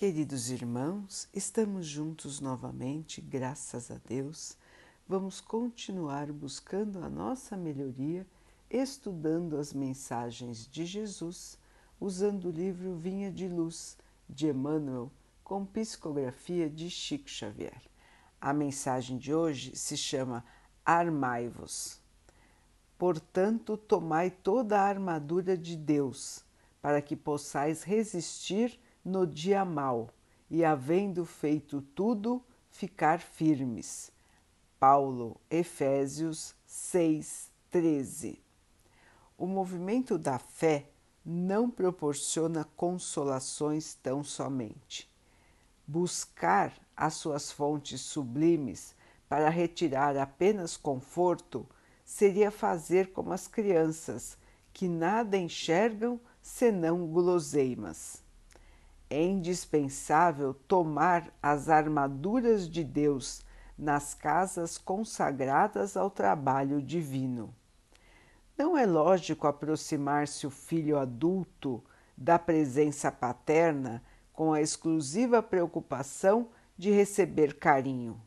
Queridos irmãos, estamos juntos novamente, graças a Deus. Vamos continuar buscando a nossa melhoria, estudando as mensagens de Jesus, usando o livro Vinha de Luz de Emmanuel, com psicografia de Chico Xavier. A mensagem de hoje se chama Armai-vos. Portanto, tomai toda a armadura de Deus, para que possais resistir no dia mau e, havendo feito tudo, ficar firmes. Paulo, Efésios 6, 13. O movimento da fé não proporciona consolações tão somente. Buscar as suas fontes sublimes para retirar apenas conforto seria fazer como as crianças, que nada enxergam senão guloseimas é indispensável tomar as armaduras de Deus nas casas consagradas ao trabalho divino. Não é lógico aproximar-se o filho adulto da presença paterna com a exclusiva preocupação de receber carinho.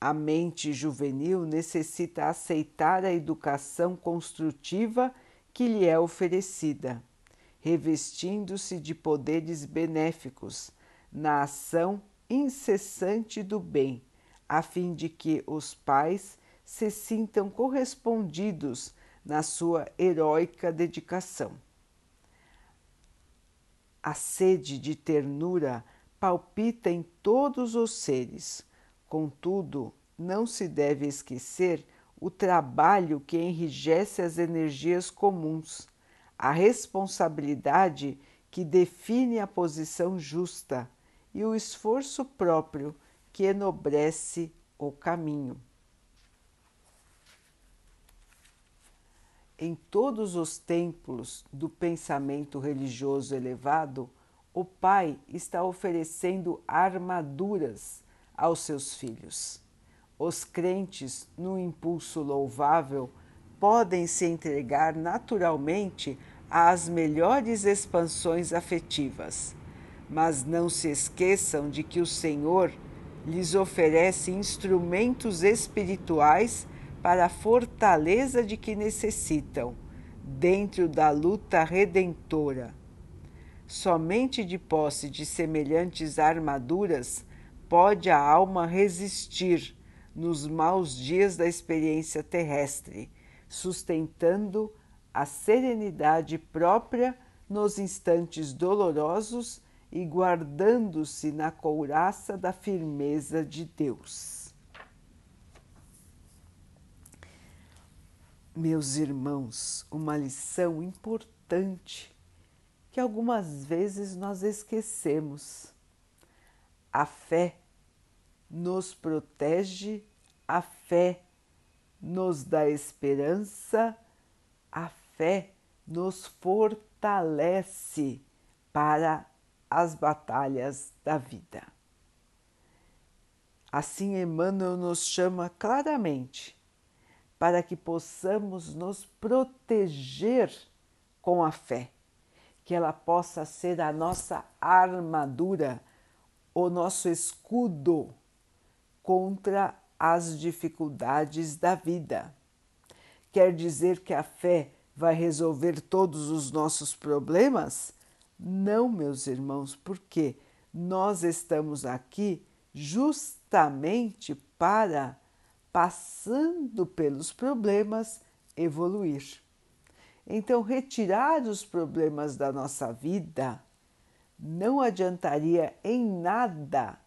A mente juvenil necessita aceitar a educação construtiva que lhe é oferecida revestindo-se de poderes benéficos na ação incessante do bem, a fim de que os pais se sintam correspondidos na sua heróica dedicação. A sede de ternura palpita em todos os seres, contudo, não se deve esquecer o trabalho que enrijece as energias comuns a responsabilidade que define a posição justa e o esforço próprio que enobrece o caminho. Em todos os templos do pensamento religioso elevado, o Pai está oferecendo armaduras aos seus filhos. Os crentes, no impulso louvável, podem se entregar naturalmente às melhores expansões afetivas, mas não se esqueçam de que o Senhor lhes oferece instrumentos espirituais para a fortaleza de que necessitam, dentro da luta redentora. Somente de posse de semelhantes armaduras pode a alma resistir nos maus dias da experiência terrestre sustentando a serenidade própria nos instantes dolorosos e guardando-se na couraça da firmeza de Deus. Meus irmãos, uma lição importante que algumas vezes nós esquecemos. A fé nos protege, a fé nos dá esperança, a fé nos fortalece para as batalhas da vida. Assim, Emmanuel nos chama claramente para que possamos nos proteger com a fé, que ela possa ser a nossa armadura, o nosso escudo contra as dificuldades da vida. Quer dizer que a fé vai resolver todos os nossos problemas? Não, meus irmãos, porque nós estamos aqui justamente para, passando pelos problemas, evoluir. Então, retirar os problemas da nossa vida não adiantaria em nada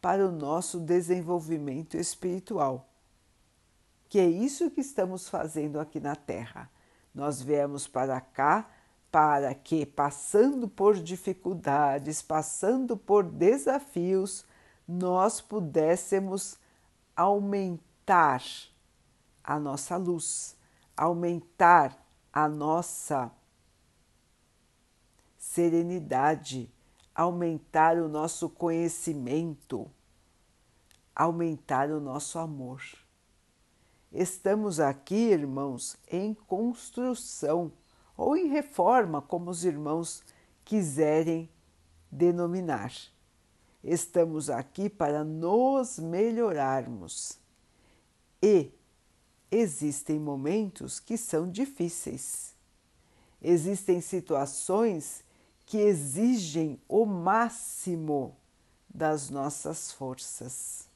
para o nosso desenvolvimento espiritual. Que é isso que estamos fazendo aqui na Terra. Nós viemos para cá para que, passando por dificuldades, passando por desafios, nós pudéssemos aumentar a nossa luz, aumentar a nossa serenidade, aumentar o nosso conhecimento, aumentar o nosso amor. Estamos aqui, irmãos, em construção ou em reforma, como os irmãos quiserem denominar. estamos aqui para nos melhorarmos. E existem momentos que são difíceis. Existem situações que exigem o máximo das nossas forças.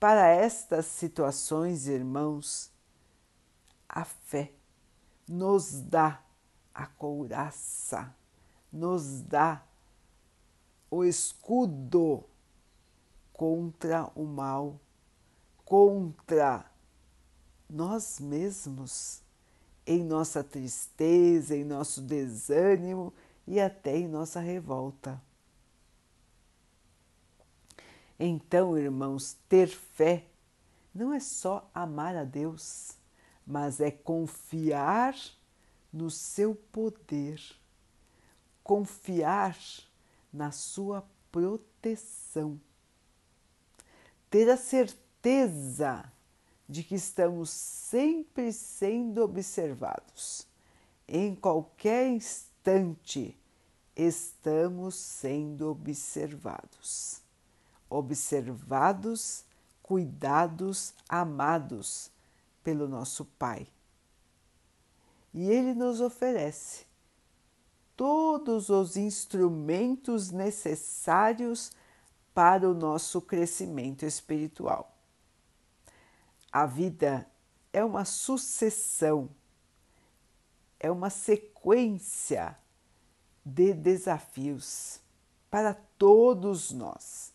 Para estas situações, irmãos, a fé nos dá a couraça, nos dá o escudo contra o mal, contra nós mesmos, em nossa tristeza, em nosso desânimo e até em nossa revolta. Então, irmãos, ter fé não é só amar a Deus, mas é confiar no seu poder, confiar na sua proteção, ter a certeza de que estamos sempre sendo observados. Em qualquer instante, estamos sendo observados observados, cuidados, amados pelo nosso Pai. E Ele nos oferece todos os instrumentos necessários para o nosso crescimento espiritual. A vida é uma sucessão, é uma sequência de desafios para todos nós.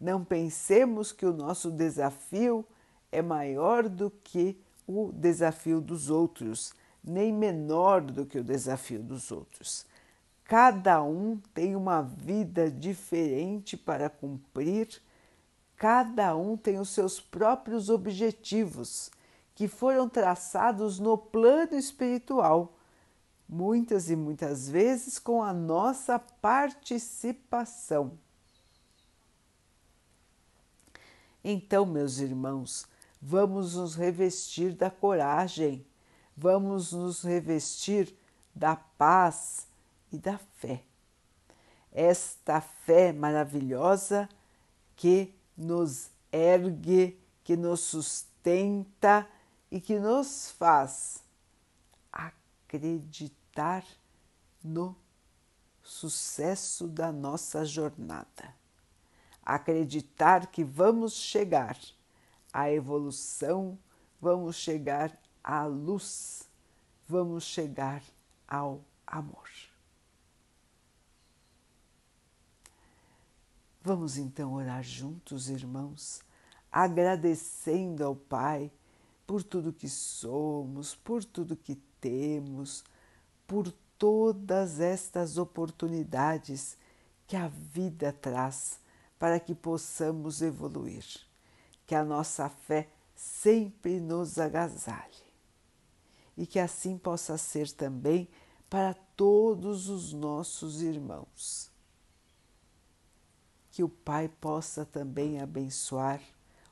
Não pensemos que o nosso desafio é maior do que o desafio dos outros, nem menor do que o desafio dos outros. Cada um tem uma vida diferente para cumprir, cada um tem os seus próprios objetivos que foram traçados no plano espiritual, muitas e muitas vezes com a nossa participação. Então, meus irmãos, vamos nos revestir da coragem, vamos nos revestir da paz e da fé. Esta fé maravilhosa que nos ergue, que nos sustenta e que nos faz acreditar no sucesso da nossa jornada acreditar que vamos chegar à evolução, vamos chegar à luz, vamos chegar ao amor. Vamos então orar juntos, irmãos, agradecendo ao Pai por tudo que somos, por tudo que temos, por todas estas oportunidades que a vida traz para que possamos evoluir. Que a nossa fé sempre nos agasalhe e que assim possa ser também para todos os nossos irmãos. Que o Pai possa também abençoar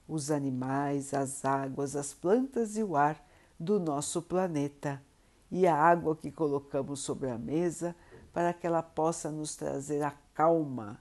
os animais, as águas, as plantas e o ar do nosso planeta e a água que colocamos sobre a mesa para que ela possa nos trazer a calma